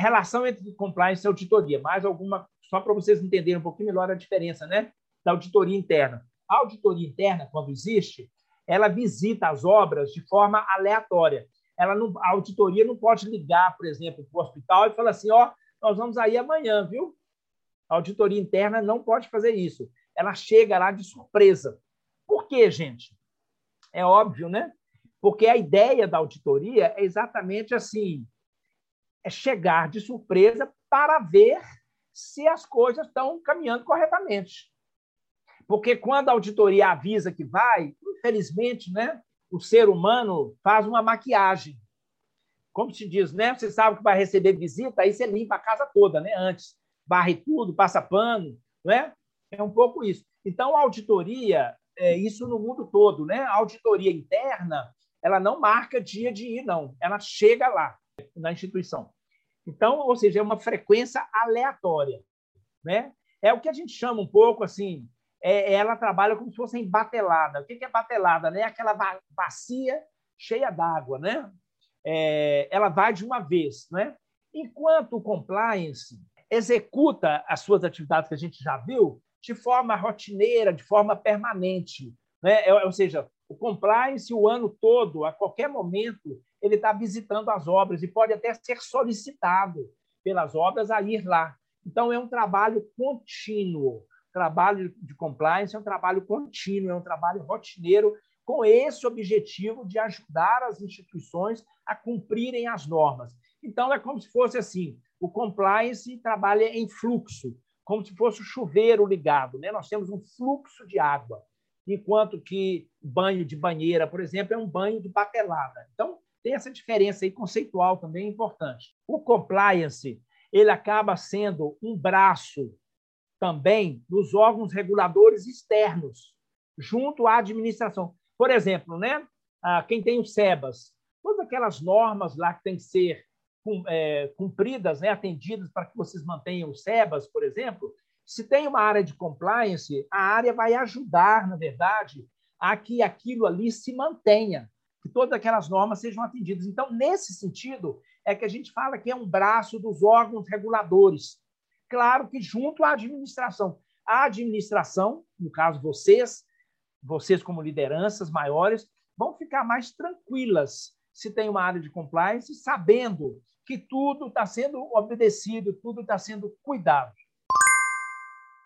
relação entre compliance e auditoria, mais alguma, só para vocês entenderem um pouquinho melhor a diferença né, da auditoria interna. A auditoria interna, quando existe, ela visita as obras de forma aleatória. Ela não, a auditoria não pode ligar, por exemplo, para o hospital e falar assim: ó, nós vamos aí amanhã, viu? A auditoria interna não pode fazer isso. Ela chega lá de surpresa. Por quê, gente? É óbvio, né? Porque a ideia da auditoria é exatamente assim: é chegar de surpresa para ver se as coisas estão caminhando corretamente. Porque quando a auditoria avisa que vai, infelizmente, né, o ser humano faz uma maquiagem. Como se diz, né? Você sabe que vai receber visita, aí você limpa a casa toda, né? Antes, barre tudo, passa pano, né? É um pouco isso. Então, a auditoria, é isso no mundo todo, né? A auditoria interna, ela não marca dia de ir, não. Ela chega lá na instituição. Então, ou seja, é uma frequência aleatória, né? É o que a gente chama um pouco assim, é, ela trabalha como se fosse batelada. O que é batelada? Né? Aquela bacia cheia d'água, né? É, ela vai de uma vez, né? Enquanto o compliance executa as suas atividades que a gente já viu de forma rotineira, de forma permanente, né? É, ou seja, o compliance o ano todo, a qualquer momento, ele está visitando as obras e pode até ser solicitado pelas obras a ir lá. Então, é um trabalho contínuo. Trabalho de compliance é um trabalho contínuo, é um trabalho rotineiro, com esse objetivo de ajudar as instituições a cumprirem as normas. Então, é como se fosse assim: o compliance trabalha em fluxo, como se fosse o chuveiro ligado. Né? Nós temos um fluxo de água, enquanto que banho de banheira, por exemplo, é um banho de papelada. Então, tem essa diferença aí conceitual também importante. O compliance ele acaba sendo um braço também dos órgãos reguladores externos, junto à administração. Por exemplo, né, quem tem o SEBAS, todas aquelas normas lá que têm que ser é, cumpridas, né, atendidas para que vocês mantenham o SEBAS, por exemplo, se tem uma área de compliance, a área vai ajudar, na verdade, a que aquilo ali se mantenha que todas aquelas normas sejam atendidas. Então, nesse sentido, é que a gente fala que é um braço dos órgãos reguladores. Claro que junto à administração. A administração, no caso vocês, vocês como lideranças maiores, vão ficar mais tranquilas se tem uma área de compliance, sabendo que tudo está sendo obedecido, tudo está sendo cuidado.